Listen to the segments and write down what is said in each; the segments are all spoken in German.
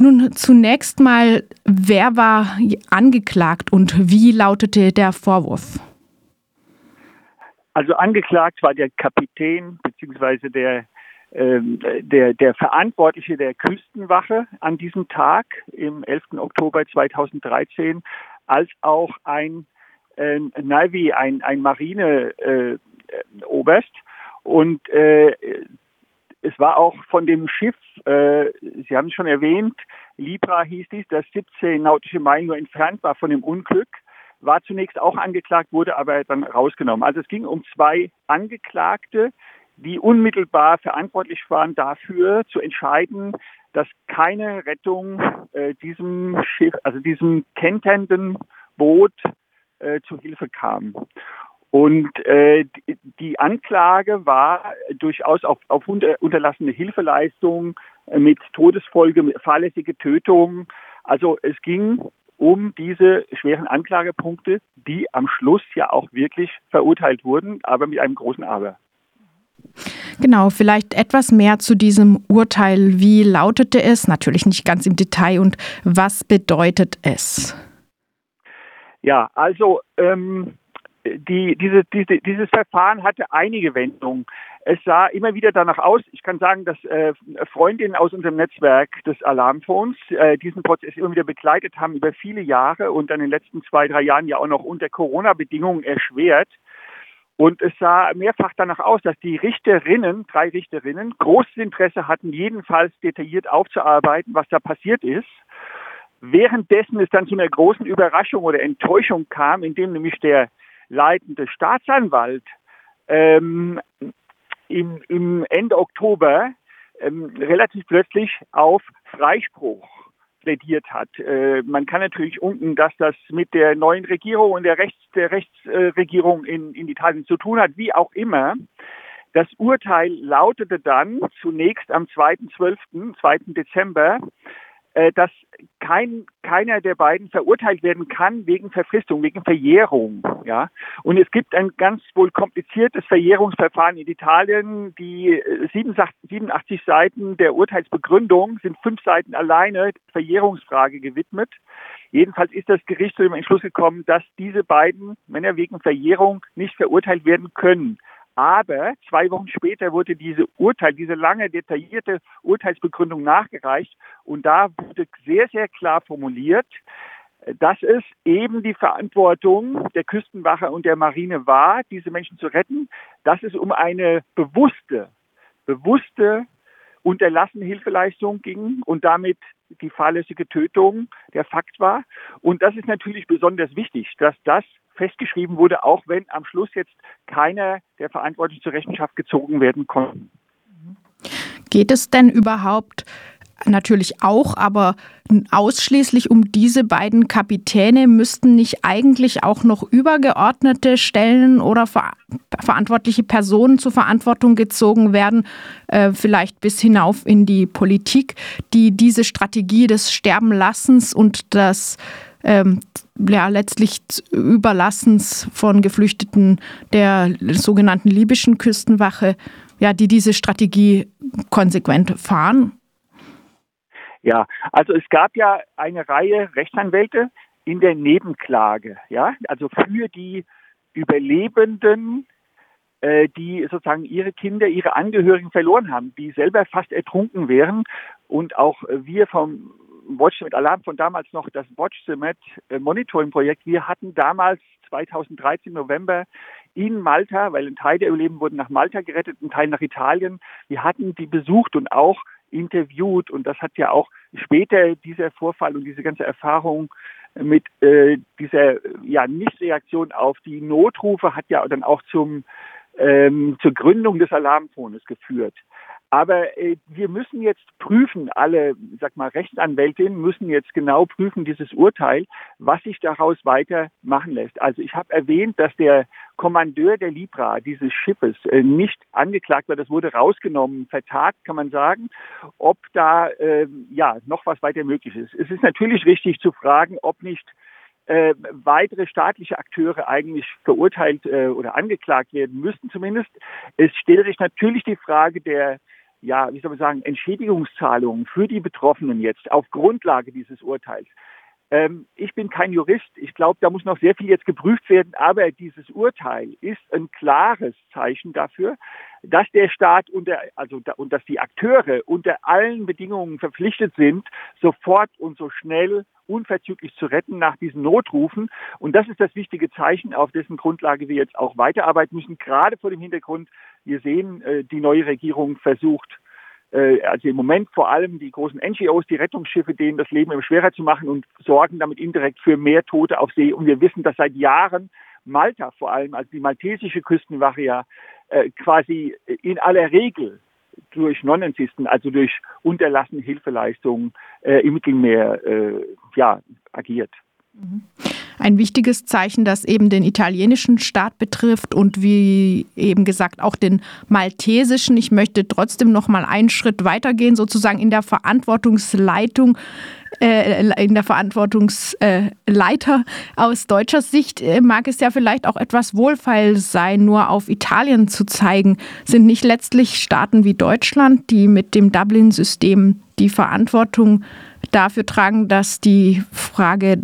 Nun zunächst mal, wer war angeklagt und wie lautete der Vorwurf? Also angeklagt war der Kapitän bzw. Der, ähm, der, der Verantwortliche der Küstenwache an diesem Tag im 11. Oktober 2013, als auch ein äh, Navy, ein, ein Marine-Oberst. Äh, und äh, es war auch von dem Schiff, äh, Sie haben es schon erwähnt, Libra hieß dies, das 17 nautische Meilen nur entfernt war von dem Unglück, war zunächst auch angeklagt, wurde aber dann rausgenommen. Also es ging um zwei Angeklagte, die unmittelbar verantwortlich waren dafür zu entscheiden, dass keine Rettung äh, diesem Schiff, also diesem kenternden Boot äh, zu Hilfe kam. Und äh, die Anklage war durchaus auf, auf unterlassene Hilfeleistung äh, mit Todesfolge, fahrlässige Tötung. Also es ging um diese schweren Anklagepunkte, die am Schluss ja auch wirklich verurteilt wurden, aber mit einem großen Aber. Genau, vielleicht etwas mehr zu diesem Urteil. Wie lautete es? Natürlich nicht ganz im Detail. Und was bedeutet es? Ja, also ähm, die, diese, diese, dieses Verfahren hatte einige Wendungen. Es sah immer wieder danach aus, ich kann sagen, dass äh, Freundinnen aus unserem Netzwerk des Alarmphones äh, diesen Prozess immer wieder begleitet haben über viele Jahre und dann in den letzten zwei, drei Jahren ja auch noch unter Corona-Bedingungen erschwert. Und es sah mehrfach danach aus, dass die Richterinnen, drei Richterinnen, großes Interesse hatten, jedenfalls detailliert aufzuarbeiten, was da passiert ist. Währenddessen es dann zu einer großen Überraschung oder Enttäuschung kam, indem nämlich der leitende Staatsanwalt ähm, im, im Ende Oktober ähm, relativ plötzlich auf Freispruch plädiert hat. Äh, man kann natürlich unten, dass das mit der neuen Regierung und der Rechts der Rechtsregierung in, in Italien zu tun hat, wie auch immer. Das Urteil lautete dann zunächst am 2.12., 2. Dezember, dass kein, keiner der beiden verurteilt werden kann wegen Verfristung, wegen Verjährung. Ja? Und es gibt ein ganz wohl kompliziertes Verjährungsverfahren in Italien. Die 87 äh, Seiten der Urteilsbegründung sind fünf Seiten alleine Verjährungsfrage gewidmet. Jedenfalls ist das Gericht zu dem Entschluss gekommen, dass diese beiden Männer wegen Verjährung nicht verurteilt werden können. Aber zwei Wochen später wurde diese Urteil, diese lange detaillierte Urteilsbegründung nachgereicht. Und da wurde sehr, sehr klar formuliert, dass es eben die Verantwortung der Küstenwache und der Marine war, diese Menschen zu retten, dass es um eine bewusste, bewusste unterlassene Hilfeleistung ging und damit die fahrlässige Tötung der Fakt war. Und das ist natürlich besonders wichtig, dass das festgeschrieben wurde, auch wenn am Schluss jetzt keiner der Verantwortlichen zur Rechenschaft gezogen werden konnte. Geht es denn überhaupt natürlich auch, aber ausschließlich um diese beiden Kapitäne müssten nicht eigentlich auch noch übergeordnete Stellen oder ver verantwortliche Personen zur Verantwortung gezogen werden, äh, vielleicht bis hinauf in die Politik, die diese Strategie des Sterbenlassens und das ähm, ja, letztlich Überlassens von Geflüchteten der sogenannten libyschen Küstenwache, ja, die diese Strategie konsequent fahren? Ja, also es gab ja eine Reihe Rechtsanwälte in der Nebenklage, ja, also für die Überlebenden, äh, die sozusagen ihre Kinder, ihre Angehörigen verloren haben, die selber fast ertrunken wären und auch wir vom Watch mit Alarm von damals noch das Watch Met äh, Monitoring Projekt. Wir hatten damals 2013 November in Malta, weil ein Teil der Überlebenden wurden nach Malta gerettet, ein Teil nach Italien. Wir hatten die besucht und auch interviewt und das hat ja auch später dieser Vorfall und diese ganze Erfahrung mit äh, dieser ja Nichtreaktion auf die Notrufe hat ja dann auch zum ähm, zur Gründung des Alarmfones geführt. Aber äh, wir müssen jetzt prüfen, alle, sag mal, Rechtsanwältinnen müssen jetzt genau prüfen, dieses Urteil, was sich daraus weiter machen lässt. Also ich habe erwähnt, dass der Kommandeur der Libra dieses Schiffes äh, nicht angeklagt wird. Das wurde rausgenommen, vertagt, kann man sagen, ob da äh, ja noch was weiter möglich ist. Es ist natürlich richtig zu fragen, ob nicht äh, weitere staatliche Akteure eigentlich verurteilt äh, oder angeklagt werden müssten zumindest. Es stellt sich natürlich die Frage der ja, wie soll man sagen, Entschädigungszahlungen für die Betroffenen jetzt auf Grundlage dieses Urteils. Ähm, ich bin kein Jurist. Ich glaube, da muss noch sehr viel jetzt geprüft werden. Aber dieses Urteil ist ein klares Zeichen dafür, dass der Staat unter, also und dass die Akteure unter allen Bedingungen verpflichtet sind, sofort und so schnell unverzüglich zu retten nach diesen Notrufen. Und das ist das wichtige Zeichen, auf dessen Grundlage wir jetzt auch weiterarbeiten müssen. Gerade vor dem Hintergrund, wir sehen, äh, die neue Regierung versucht, also im Moment vor allem die großen NGOs, die Rettungsschiffe, denen das Leben immer schwerer zu machen und sorgen damit indirekt für mehr Tote auf See. Und wir wissen, dass seit Jahren Malta vor allem, also die maltesische Küstenwache ja äh, quasi in aller Regel durch Non-Insisten, also durch unterlassene Hilfeleistungen äh, im Mittelmeer äh, ja, agiert. Mhm ein wichtiges Zeichen, das eben den italienischen Staat betrifft und wie eben gesagt auch den maltesischen. Ich möchte trotzdem noch mal einen Schritt weitergehen, sozusagen in der Verantwortungsleitung äh, in der Verantwortungsleiter aus deutscher Sicht äh, mag es ja vielleicht auch etwas wohlfeil sein, nur auf Italien zu zeigen. Sind nicht letztlich Staaten wie Deutschland, die mit dem Dublin-System die Verantwortung dafür tragen, dass die Frage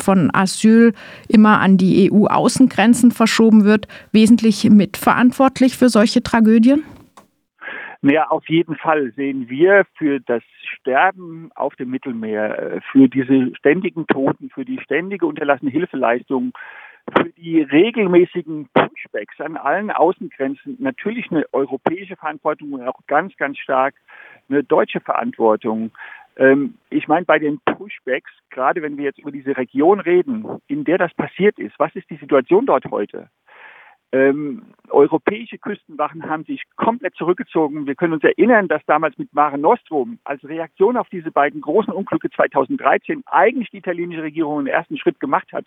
von Asyl immer an die EU-Außengrenzen verschoben wird, wesentlich mitverantwortlich für solche Tragödien? Naja, auf jeden Fall sehen wir für das Sterben auf dem Mittelmeer, äh, für diese ständigen Toten, für die ständige unterlassene Hilfeleistung, für die regelmäßigen Pushbacks an allen Außengrenzen natürlich eine europäische Verantwortung und auch ganz, ganz stark eine deutsche Verantwortung. Ähm, ich meine, bei den Pushbacks, gerade wenn wir jetzt über diese Region reden, in der das passiert ist, was ist die Situation dort heute? Ähm, europäische Küstenwachen haben sich komplett zurückgezogen. Wir können uns erinnern, dass damals mit Mare Nostrum als Reaktion auf diese beiden großen Unglücke 2013 eigentlich die italienische Regierung einen ersten Schritt gemacht hat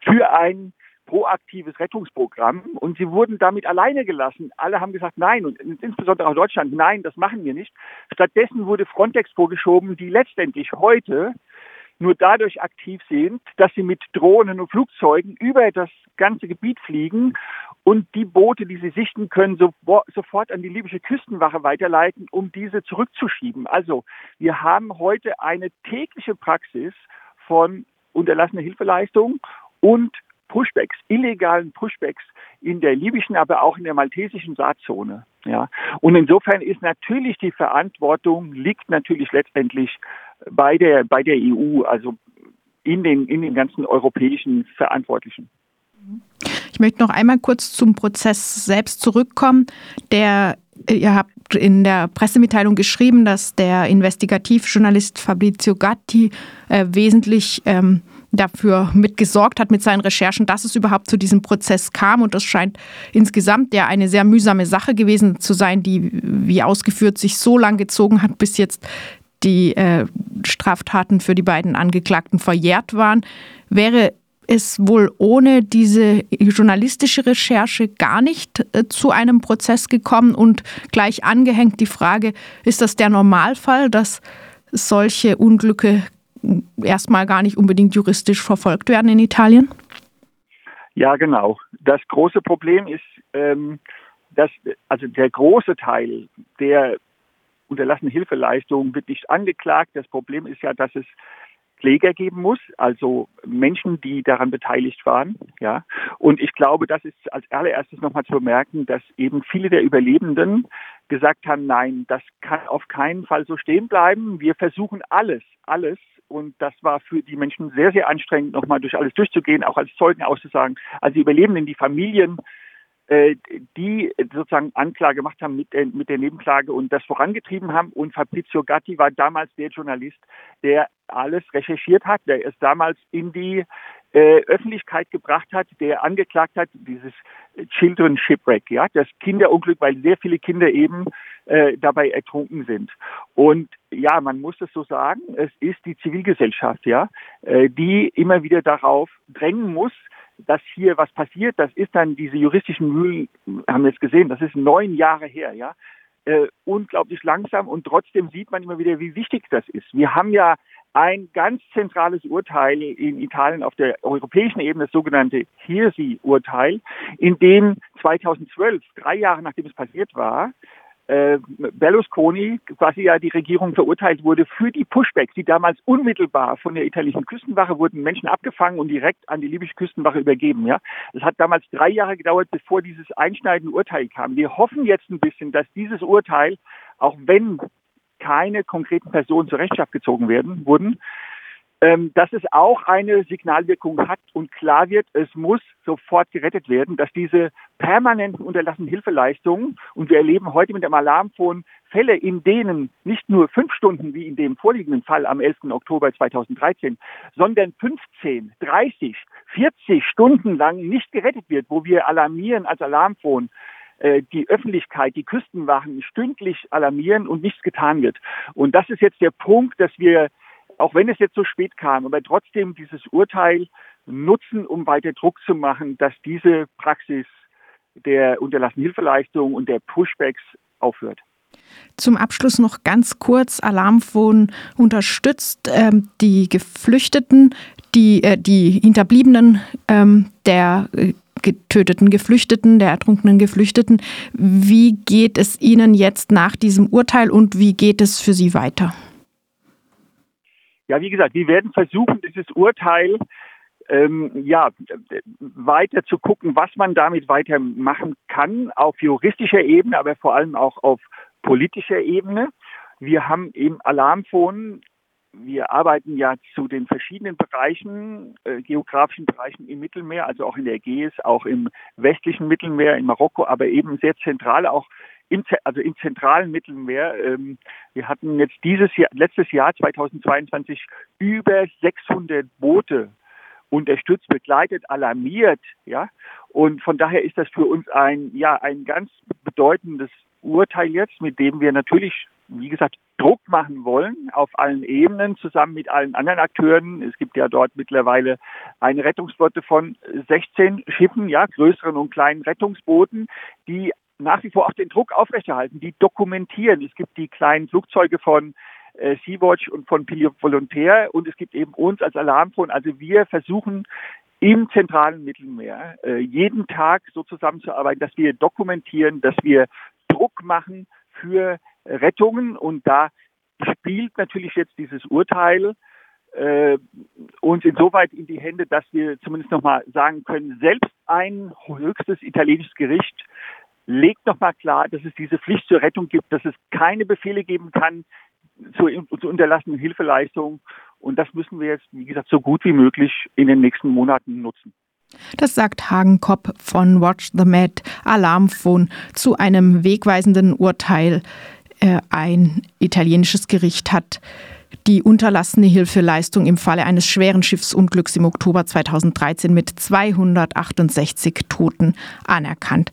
für ein proaktives Rettungsprogramm und sie wurden damit alleine gelassen. Alle haben gesagt, nein, und insbesondere auch Deutschland, nein, das machen wir nicht. Stattdessen wurde Frontex vorgeschoben, die letztendlich heute nur dadurch aktiv sind, dass sie mit Drohnen und Flugzeugen über das ganze Gebiet fliegen und die Boote, die sie sichten können, so, sofort an die libysche Küstenwache weiterleiten, um diese zurückzuschieben. Also wir haben heute eine tägliche Praxis von unterlassener Hilfeleistung und Pushbacks, illegalen Pushbacks in der libyschen, aber auch in der maltesischen Saatzone. Ja. Und insofern ist natürlich die Verantwortung liegt natürlich letztendlich bei der, bei der EU, also in den, in den ganzen europäischen Verantwortlichen. Ich möchte noch einmal kurz zum Prozess selbst zurückkommen. Der, ihr habt in der Pressemitteilung geschrieben, dass der Investigativjournalist Fabrizio Gatti äh, wesentlich ähm, dafür mitgesorgt hat mit seinen Recherchen, dass es überhaupt zu diesem Prozess kam. Und das scheint insgesamt ja eine sehr mühsame Sache gewesen zu sein, die, wie ausgeführt, sich so lang gezogen hat, bis jetzt die äh, Straftaten für die beiden Angeklagten verjährt waren. Wäre es wohl ohne diese journalistische Recherche gar nicht äh, zu einem Prozess gekommen und gleich angehängt die Frage, ist das der Normalfall, dass solche Unglücke erstmal gar nicht unbedingt juristisch verfolgt werden in Italien? Ja, genau. Das große Problem ist, ähm, dass also der große Teil der unterlassenen Hilfeleistungen wird nicht angeklagt. Das Problem ist ja, dass es Kläger geben muss, also Menschen, die daran beteiligt waren. Ja. Und ich glaube, das ist als allererstes nochmal zu bemerken, dass eben viele der Überlebenden gesagt haben, nein, das kann auf keinen Fall so stehen bleiben. Wir versuchen alles, alles und das war für die Menschen sehr, sehr anstrengend, nochmal durch alles durchzugehen, auch als Zeugen auszusagen. Also die Überlebenden, die Familien, äh, die sozusagen Anklage gemacht haben mit der, mit der Nebenklage und das vorangetrieben haben. Und Fabrizio Gatti war damals der Journalist, der alles recherchiert hat, der es damals in die äh, Öffentlichkeit gebracht hat, der angeklagt hat, dieses Children Shipwreck, ja, das Kinderunglück, weil sehr viele Kinder eben äh, dabei ertrunken sind. Und ja, man muss es so sagen, es ist die Zivilgesellschaft, ja, äh, die immer wieder darauf drängen muss, dass hier was passiert. Das ist dann diese juristischen Mühlen, haben wir jetzt gesehen, das ist neun Jahre her, ja. Äh, unglaublich langsam und trotzdem sieht man immer wieder, wie wichtig das ist. Wir haben ja ein ganz zentrales Urteil in Italien auf der europäischen Ebene, das sogenannte Hirsi-Urteil, in dem 2012, drei Jahre nachdem es passiert war, äh, Berlusconi, quasi ja die Regierung verurteilt wurde für die Pushbacks, die damals unmittelbar von der italienischen Küstenwache wurden Menschen abgefangen und direkt an die libysche Küstenwache übergeben. Ja, es hat damals drei Jahre gedauert, bevor dieses einschneidende Urteil kam. Wir hoffen jetzt ein bisschen, dass dieses Urteil, auch wenn keine konkreten Personen zur Rechenschaft gezogen werden wurden, ähm, dass es auch eine Signalwirkung hat und klar wird, es muss sofort gerettet werden, dass diese permanenten unterlassenen Hilfeleistungen, und wir erleben heute mit dem Alarmphone Fälle, in denen nicht nur fünf Stunden wie in dem vorliegenden Fall am 11. Oktober 2013, sondern 15, 30, 40 Stunden lang nicht gerettet wird, wo wir alarmieren als Alarmphone, die Öffentlichkeit, die Küstenwachen stündlich alarmieren und nichts getan wird. Und das ist jetzt der Punkt, dass wir auch wenn es jetzt so spät kam, aber trotzdem dieses Urteil nutzen, um weiter Druck zu machen, dass diese Praxis der unterlassenen Hilfeleistung und der Pushbacks aufhört. Zum Abschluss noch ganz kurz. Alarmphone unterstützt ähm, die Geflüchteten, die, äh, die Hinterbliebenen ähm, der äh, getöteten Geflüchteten, der ertrunkenen Geflüchteten. Wie geht es Ihnen jetzt nach diesem Urteil und wie geht es für Sie weiter? Ja, wie gesagt, wir werden versuchen, dieses Urteil ähm, ja, weiter zu gucken, was man damit weitermachen kann, auf juristischer Ebene, aber vor allem auch auf politischer Ebene. Wir haben im Alarmphone, wir arbeiten ja zu den verschiedenen Bereichen, äh, geografischen Bereichen im Mittelmeer, also auch in der Ägäis, auch im westlichen Mittelmeer, in Marokko, aber eben sehr zentral auch im, also im zentralen Mittelmeer. Ähm, wir hatten jetzt dieses Jahr, letztes Jahr 2022 über 600 Boote unterstützt, begleitet, alarmiert, ja. Und von daher ist das für uns ein, ja, ein ganz bedeutendes Urteil jetzt, mit dem wir natürlich, wie gesagt, Druck machen wollen auf allen Ebenen zusammen mit allen anderen Akteuren. Es gibt ja dort mittlerweile eine Rettungsflotte von 16 Schiffen, ja, größeren und kleinen Rettungsbooten, die nach wie vor auch den Druck aufrechterhalten, die dokumentieren. Es gibt die kleinen Flugzeuge von äh, Sea-Watch und von Pilot Volontaire und es gibt eben uns als Alarmphone. Also wir versuchen im zentralen Mittelmeer äh, jeden Tag so zusammenzuarbeiten, dass wir dokumentieren, dass wir Druck machen für Rettungen und da spielt natürlich jetzt dieses Urteil äh, uns insoweit in die Hände, dass wir zumindest nochmal sagen können, selbst ein höchstes italienisches Gericht legt nochmal klar, dass es diese Pflicht zur Rettung gibt, dass es keine Befehle geben kann zur, zur unterlassenen Hilfeleistung. Und das müssen wir jetzt, wie gesagt, so gut wie möglich in den nächsten Monaten nutzen. Das sagt Hagen Kopp von Watch the Med Alarmphone zu einem wegweisenden Urteil. Äh, ein italienisches Gericht hat die unterlassene Hilfeleistung im Falle eines schweren Schiffsunglücks im Oktober 2013 mit 268 Toten anerkannt.